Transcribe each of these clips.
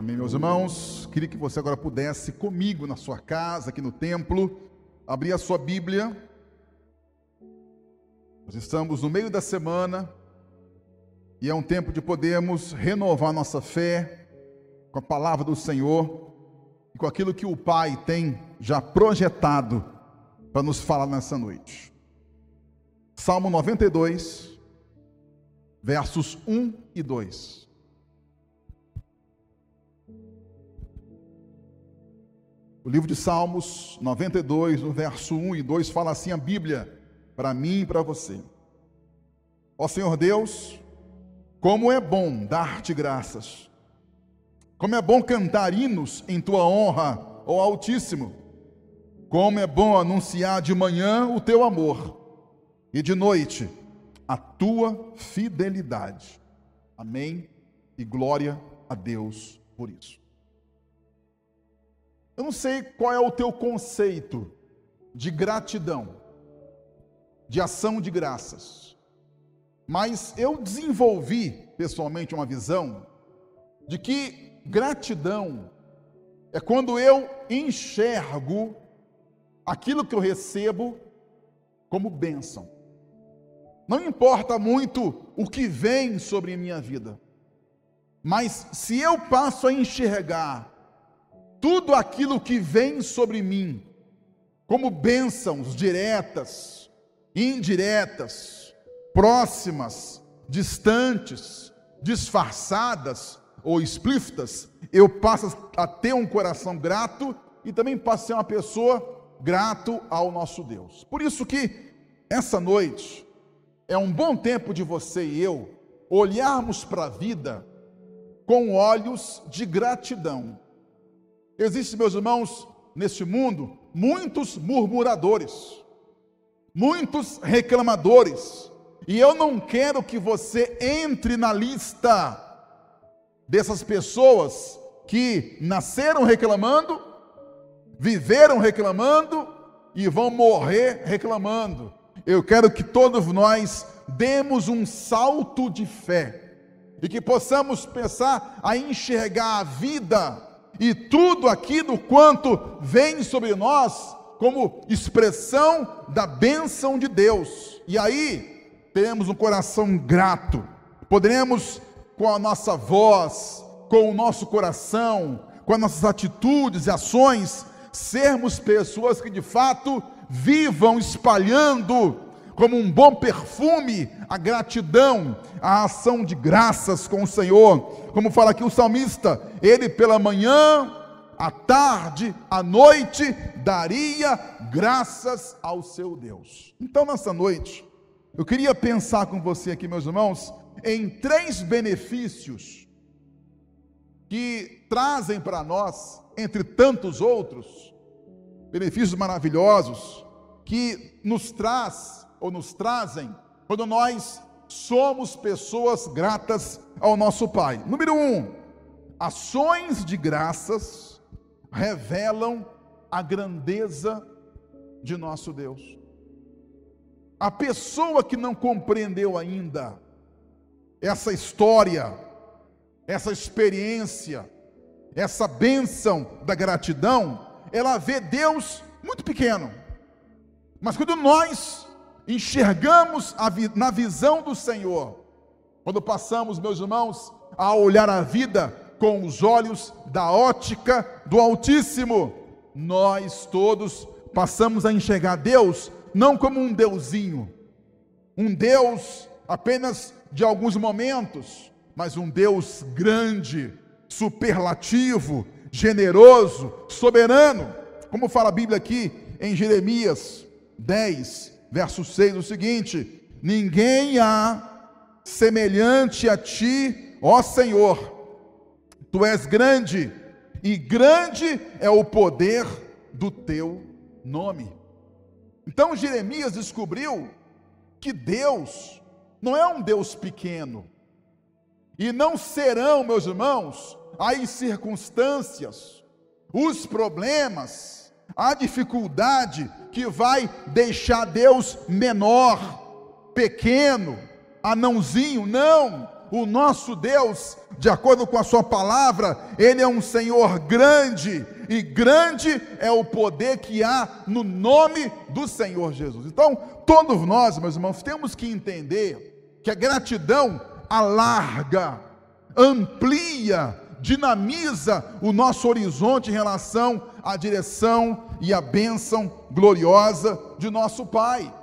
Amém, meus irmãos? Queria que você agora pudesse comigo na sua casa, aqui no templo, abrir a sua Bíblia. Nós estamos no meio da semana e é um tempo de podermos renovar nossa fé com a palavra do Senhor e com aquilo que o Pai tem já projetado para nos falar nessa noite. Salmo 92, versos 1 e 2. O livro de Salmos 92, no verso 1 e 2, fala assim a Bíblia, para mim e para você. Ó Senhor Deus, como é bom dar-te graças, como é bom cantar hinos em tua honra, ó Altíssimo, como é bom anunciar de manhã o teu amor e de noite a tua fidelidade. Amém e glória a Deus por isso. Eu não sei qual é o teu conceito de gratidão, de ação de graças, mas eu desenvolvi pessoalmente uma visão de que gratidão é quando eu enxergo aquilo que eu recebo como bênção. Não importa muito o que vem sobre a minha vida, mas se eu passo a enxergar tudo aquilo que vem sobre mim, como bênçãos diretas, indiretas, próximas, distantes, disfarçadas ou explícitas, eu passo a ter um coração grato e também passo a ser uma pessoa grato ao nosso Deus. Por isso que essa noite é um bom tempo de você e eu olharmos para a vida com olhos de gratidão Existem, meus irmãos, neste mundo, muitos murmuradores, muitos reclamadores, e eu não quero que você entre na lista dessas pessoas que nasceram reclamando, viveram reclamando e vão morrer reclamando. Eu quero que todos nós demos um salto de fé e que possamos pensar a enxergar a vida e tudo aquilo quanto vem sobre nós como expressão da bênção de Deus. E aí teremos um coração grato, poderemos com a nossa voz, com o nosso coração, com as nossas atitudes e ações, sermos pessoas que de fato vivam espalhando como um bom perfume a gratidão, a ação de graças com o Senhor. Como fala aqui o salmista, ele pela manhã, à tarde, à noite, daria graças ao seu Deus. Então, nessa noite, eu queria pensar com você aqui, meus irmãos, em três benefícios que trazem para nós, entre tantos outros, benefícios maravilhosos, que nos traz ou nos trazem quando nós somos pessoas gratas ao nosso Pai. Número um, ações de graças revelam a grandeza de nosso Deus. A pessoa que não compreendeu ainda essa história, essa experiência, essa bênção da gratidão, ela vê Deus muito pequeno. Mas quando nós enxergamos vi na visão do Senhor, quando passamos, meus irmãos, a olhar a vida com os olhos da ótica do Altíssimo, nós todos passamos a enxergar Deus não como um deusinho, um Deus apenas de alguns momentos, mas um Deus grande, superlativo, generoso, soberano, como fala a Bíblia aqui em Jeremias 10, verso 6, o seguinte: Ninguém há semelhante a ti, ó Senhor. Tu és grande, e grande é o poder do teu nome. Então Jeremias descobriu que Deus não é um Deus pequeno, e não serão, meus irmãos, as circunstâncias, os problemas, a dificuldade que vai deixar Deus menor, pequeno, anãozinho. Não, o nosso Deus, de acordo com a Sua palavra, Ele é um Senhor grande, e grande é o poder que há no nome do Senhor Jesus. Então, todos nós, meus irmãos, temos que entender que a gratidão alarga, amplia, dinamiza o nosso horizonte em relação à direção e à bênção gloriosa de nosso Pai.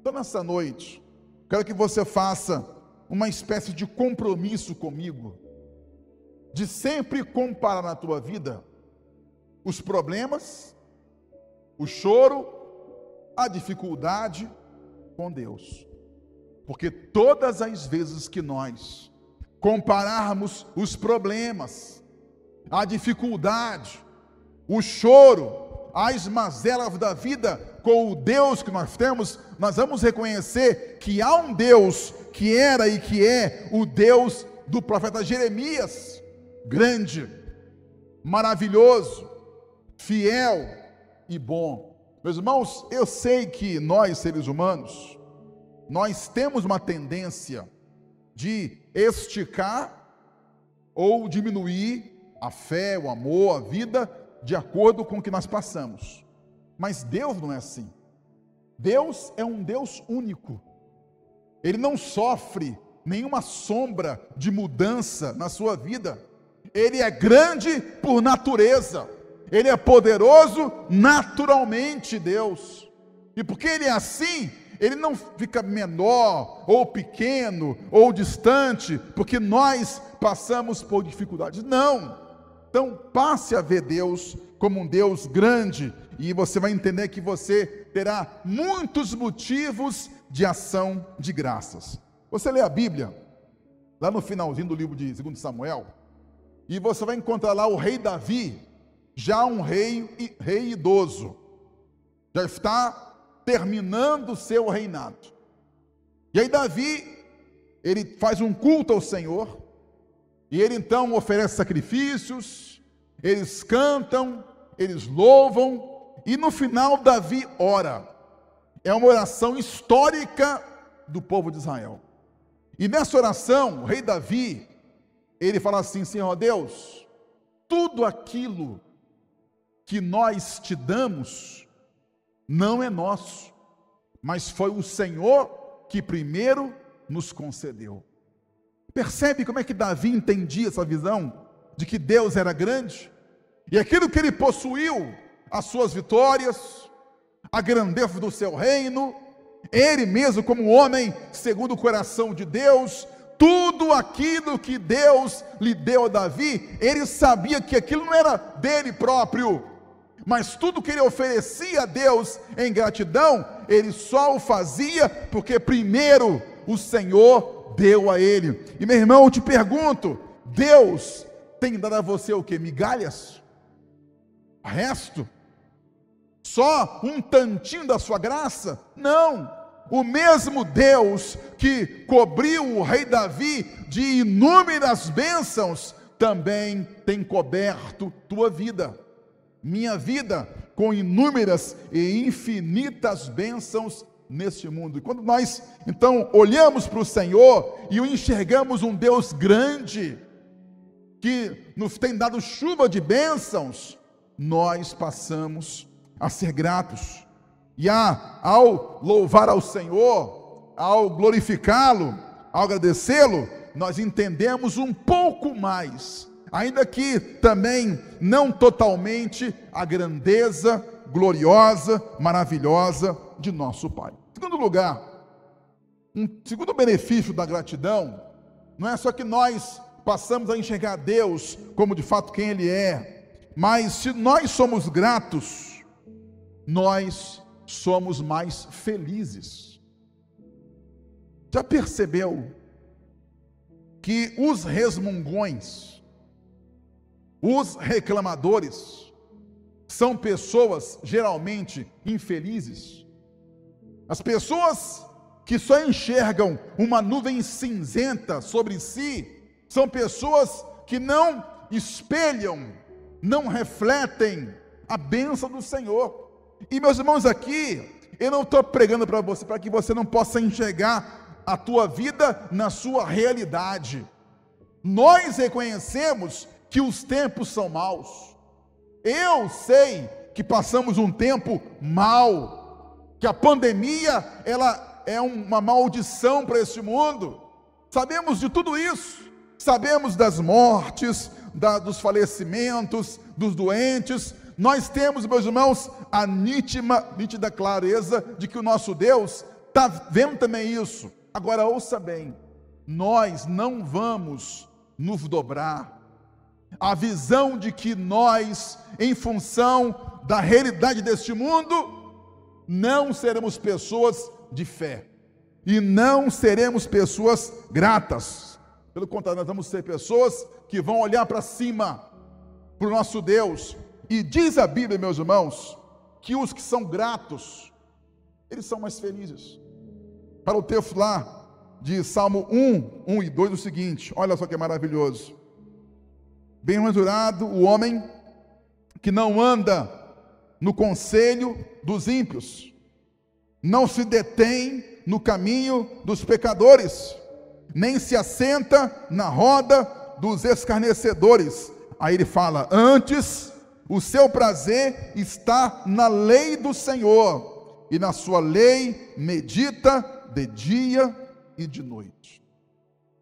Então, nessa noite, quero que você faça uma espécie de compromisso comigo, de sempre comparar na tua vida os problemas, o choro, a dificuldade com Deus. Porque todas as vezes que nós compararmos os problemas, a dificuldade, o choro, as mazelas da vida com o Deus que nós temos, nós vamos reconhecer que há um Deus que era e que é o Deus do profeta Jeremias, grande, maravilhoso, fiel e bom. Meus irmãos, eu sei que nós seres humanos, nós temos uma tendência de esticar ou diminuir a fé, o amor, a vida, de acordo com o que nós passamos. Mas Deus não é assim. Deus é um Deus único. Ele não sofre nenhuma sombra de mudança na sua vida. Ele é grande por natureza. Ele é poderoso naturalmente, Deus. E porque ele é assim, ele não fica menor, ou pequeno, ou distante, porque nós passamos por dificuldades. Não. Então, passe a ver Deus como um Deus grande, e você vai entender que você terá muitos motivos de ação de graças. Você lê a Bíblia, lá no finalzinho do livro de 2 Samuel, e você vai encontrar lá o rei Davi, já um rei, rei idoso, já está terminando o seu reinado. E aí Davi, ele faz um culto ao Senhor, e ele então oferece sacrifícios, eles cantam, eles louvam, e no final Davi ora. É uma oração histórica do povo de Israel. E nessa oração, o rei Davi, ele fala assim: Senhor Deus, tudo aquilo que nós te damos, não é nosso, mas foi o Senhor que primeiro nos concedeu. Percebe como é que Davi entendia essa visão de que Deus era grande? E aquilo que ele possuiu, as suas vitórias, a grandeza do seu reino, ele mesmo, como homem segundo o coração de Deus, tudo aquilo que Deus lhe deu a Davi, ele sabia que aquilo não era dele próprio, mas tudo que ele oferecia a Deus em gratidão, ele só o fazia porque primeiro o Senhor deu a ele. E meu irmão, eu te pergunto: Deus tem dado a você o que? Migalhas? Resto? Só um tantinho da sua graça? Não. O mesmo Deus que cobriu o rei Davi de inúmeras bênçãos, também tem coberto tua vida minha vida com inúmeras e infinitas bênçãos neste mundo. E quando nós então olhamos para o Senhor e o enxergamos um Deus grande, que nos tem dado chuva de bênçãos, nós passamos a ser gratos. E a, ao louvar ao Senhor, ao glorificá-lo, ao agradecê-lo, nós entendemos um pouco mais ainda que também não totalmente a grandeza gloriosa, maravilhosa de nosso Pai. Segundo lugar, um segundo benefício da gratidão, não é só que nós passamos a enxergar Deus como de fato quem Ele é, mas se nós somos gratos, nós somos mais felizes. Já percebeu que os resmungões, os reclamadores são pessoas geralmente infelizes. As pessoas que só enxergam uma nuvem cinzenta sobre si são pessoas que não espelham, não refletem a bênção do Senhor. E meus irmãos, aqui, eu não estou pregando para você para que você não possa enxergar a tua vida na sua realidade. Nós reconhecemos que os tempos são maus. Eu sei que passamos um tempo mal, que a pandemia ela é uma maldição para este mundo. Sabemos de tudo isso. Sabemos das mortes, da, dos falecimentos, dos doentes. Nós temos, meus irmãos, a nítida, nítida clareza de que o nosso Deus está vendo também isso. Agora, ouça bem: nós não vamos nos dobrar. A visão de que nós, em função da realidade deste mundo, não seremos pessoas de fé e não seremos pessoas gratas. Pelo contrário, nós vamos ser pessoas que vão olhar para cima, para o nosso Deus. E diz a Bíblia, meus irmãos, que os que são gratos, eles são mais felizes. Para o texto lá de Salmo 1, 1 e 2, o seguinte: olha só que maravilhoso. Bem-aventurado o homem que não anda no conselho dos ímpios, não se detém no caminho dos pecadores, nem se assenta na roda dos escarnecedores. Aí ele fala: Antes, o seu prazer está na lei do Senhor, e na sua lei medita de dia e de noite.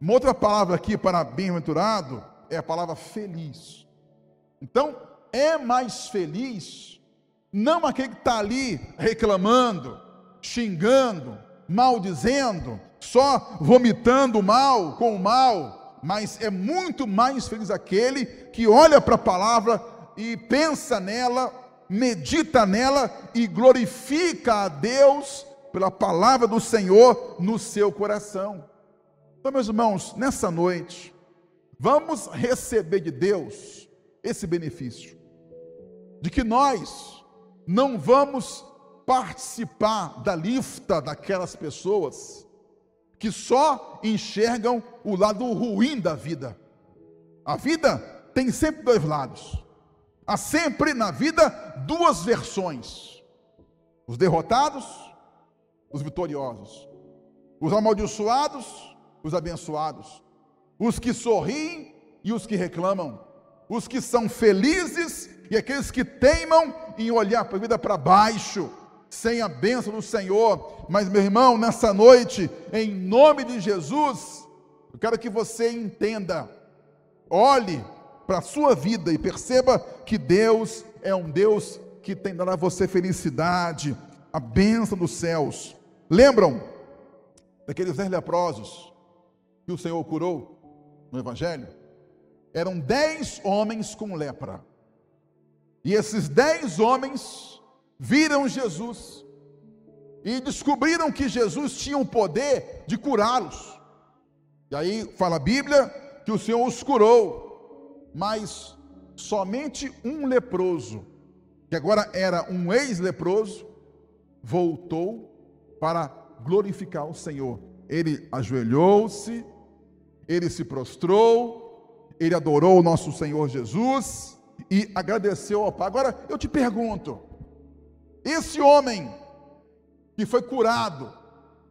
Uma outra palavra aqui para bem-aventurado é a palavra feliz. Então, é mais feliz não aquele que está ali reclamando, xingando, maldizendo, só vomitando o mal com o mal, mas é muito mais feliz aquele que olha para a palavra e pensa nela, medita nela e glorifica a Deus pela palavra do Senhor no seu coração. Então, meus irmãos, nessa noite, vamos receber de Deus esse benefício, de que nós não vamos participar da lista daquelas pessoas que só enxergam o lado ruim da vida. A vida tem sempre dois lados. Há sempre na vida duas versões: os derrotados, os vitoriosos, os amaldiçoados, os abençoados, os que sorriem e os que reclamam, os que são felizes e aqueles que teimam em olhar para a vida para baixo sem a bênção do Senhor. Mas, meu irmão, nessa noite, em nome de Jesus, eu quero que você entenda, olhe para a sua vida e perceba que Deus é um Deus que tem dado a você felicidade, a bênção dos céus. Lembram daqueles dez leprosos que o Senhor curou no Evangelho? Eram dez homens com lepra. E esses dez homens viram Jesus e descobriram que Jesus tinha o poder de curá-los. E aí fala a Bíblia que o Senhor os curou, mas somente um leproso, que agora era um ex-leproso, voltou para glorificar o Senhor. Ele ajoelhou-se, ele se prostrou, ele adorou o nosso Senhor Jesus e agradeceu ao Pai. Agora eu te pergunto, esse homem que foi curado,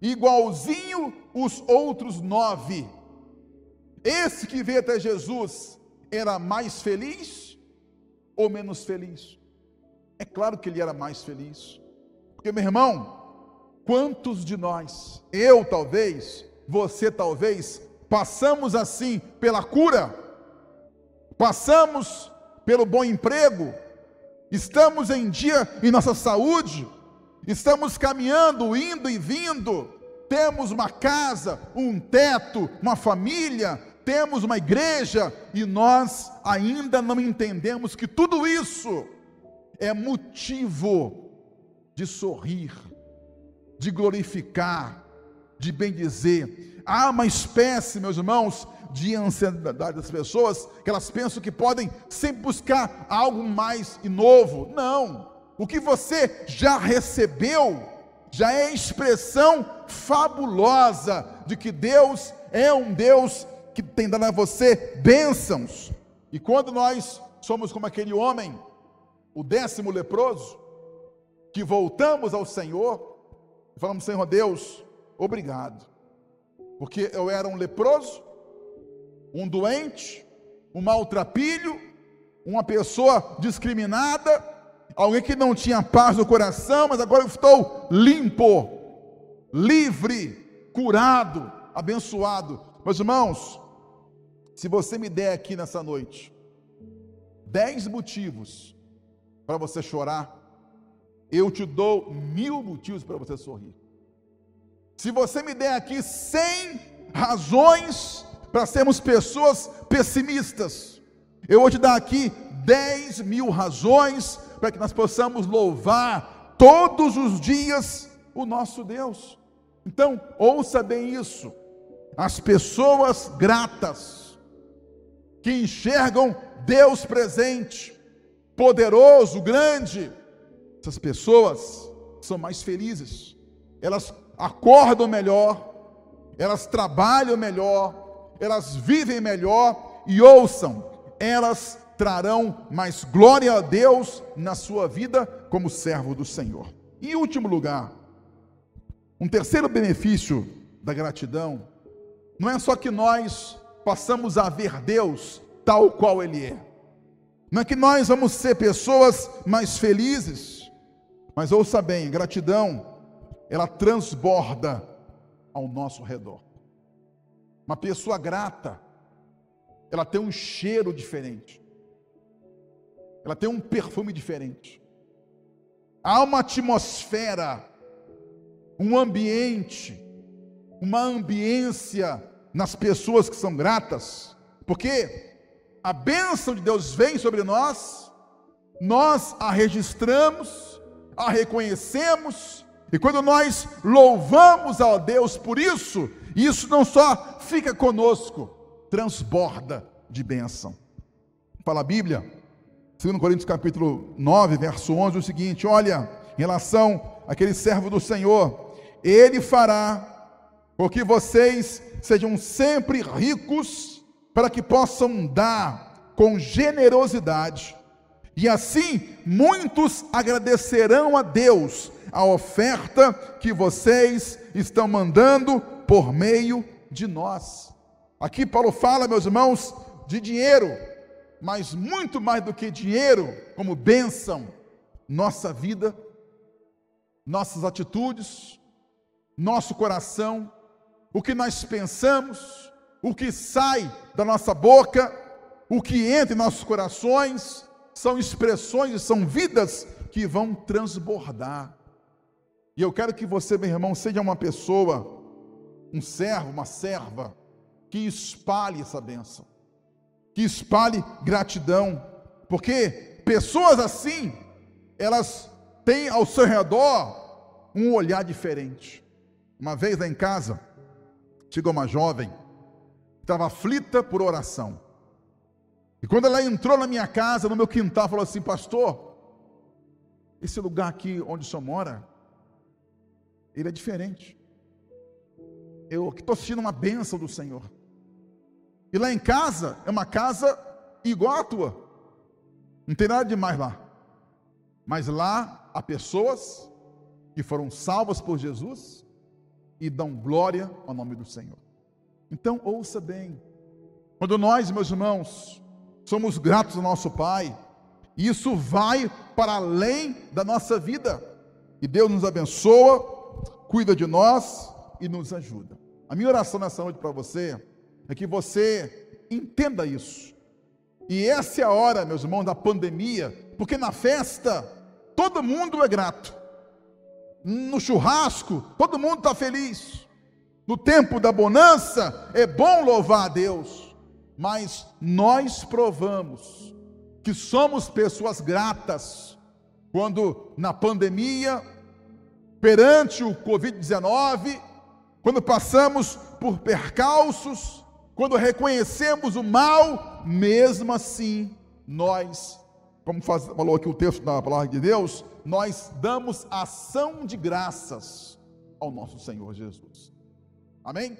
igualzinho os outros nove, esse que veio até Jesus, era mais feliz ou menos feliz? É claro que ele era mais feliz. Porque, meu irmão, quantos de nós, eu talvez, você talvez, passamos assim pela cura, passamos pelo bom emprego, estamos em dia em nossa saúde, estamos caminhando, indo e vindo, temos uma casa, um teto, uma família, temos uma igreja e nós ainda não entendemos que tudo isso é motivo de sorrir, de glorificar, de bendizer. Há uma espécie, meus irmãos, de ansiedade das pessoas, que elas pensam que podem sempre buscar algo mais e novo. Não. O que você já recebeu já é expressão fabulosa de que Deus é um Deus que tem dado a você bênçãos. E quando nós somos como aquele homem, o décimo leproso, que voltamos ao Senhor, falamos, Senhor Deus, obrigado. porque eu era um leproso, um doente, um maltrapilho, uma pessoa discriminada, alguém que não tinha paz no coração, mas agora eu estou limpo, livre, curado, abençoado. Meus irmãos, se você me der aqui nessa noite dez motivos para você chorar, eu te dou mil motivos para você sorrir. Se você me der aqui cem razões para sermos pessoas pessimistas, eu vou te dar aqui dez mil razões para que nós possamos louvar todos os dias o nosso Deus. Então, ouça bem isso. As pessoas gratas, que enxergam Deus presente, poderoso, grande, essas pessoas são mais felizes, elas acordam melhor, elas trabalham melhor, elas vivem melhor e ouçam, elas trarão mais glória a Deus na sua vida como servo do Senhor. E em último lugar, um terceiro benefício da gratidão não é só que nós passamos a ver Deus tal qual Ele é, não é que nós vamos ser pessoas mais felizes, mas ouça bem: gratidão, ela transborda ao nosso redor. Uma pessoa grata, ela tem um cheiro diferente, ela tem um perfume diferente, há uma atmosfera, um ambiente, uma ambiência nas pessoas que são gratas, porque a bênção de Deus vem sobre nós, nós a registramos, a reconhecemos, e quando nós louvamos a Deus por isso, isso não só fica conosco, transborda de bênção. Fala a Bíblia, 2 Coríntios capítulo 9, verso 11, o seguinte: olha, em relação àquele servo do Senhor, ele fará com que vocês sejam sempre ricos, para que possam dar com generosidade, e assim muitos agradecerão a Deus a oferta que vocês estão mandando por meio de nós. Aqui Paulo fala, meus irmãos, de dinheiro, mas muito mais do que dinheiro, como bênção, nossa vida, nossas atitudes, nosso coração, o que nós pensamos, o que sai da nossa boca, o que entra em nossos corações, são expressões e são vidas que vão transbordar. E eu quero que você, meu irmão, seja uma pessoa, um servo, uma serva, que espalhe essa bênção, que espalhe gratidão, porque pessoas assim, elas têm ao seu redor um olhar diferente. Uma vez lá em casa, chegou uma jovem, estava aflita por oração. E quando ela entrou na minha casa, no meu quintal, falou assim: Pastor, esse lugar aqui onde o senhor mora, ele é diferente. Eu estou sentindo uma bênção do Senhor. E lá em casa, é uma casa igual à tua. Não tem nada de mais lá. Mas lá há pessoas que foram salvas por Jesus e dão glória ao nome do Senhor. Então, ouça bem. Quando nós, meus irmãos, somos gratos ao nosso Pai, isso vai para além da nossa vida. E Deus nos abençoa, cuida de nós e nos ajuda. A minha oração nessa noite para você é que você entenda isso. E essa é a hora, meus irmãos, da pandemia, porque na festa todo mundo é grato no churrasco, todo mundo está feliz. No tempo da bonança, é bom louvar a Deus, mas nós provamos que somos pessoas gratas quando na pandemia, perante o Covid-19, quando passamos por percalços, quando reconhecemos o mal, mesmo assim, nós como faz, falou aqui o texto da palavra de Deus, nós damos ação de graças ao nosso Senhor Jesus. Amém?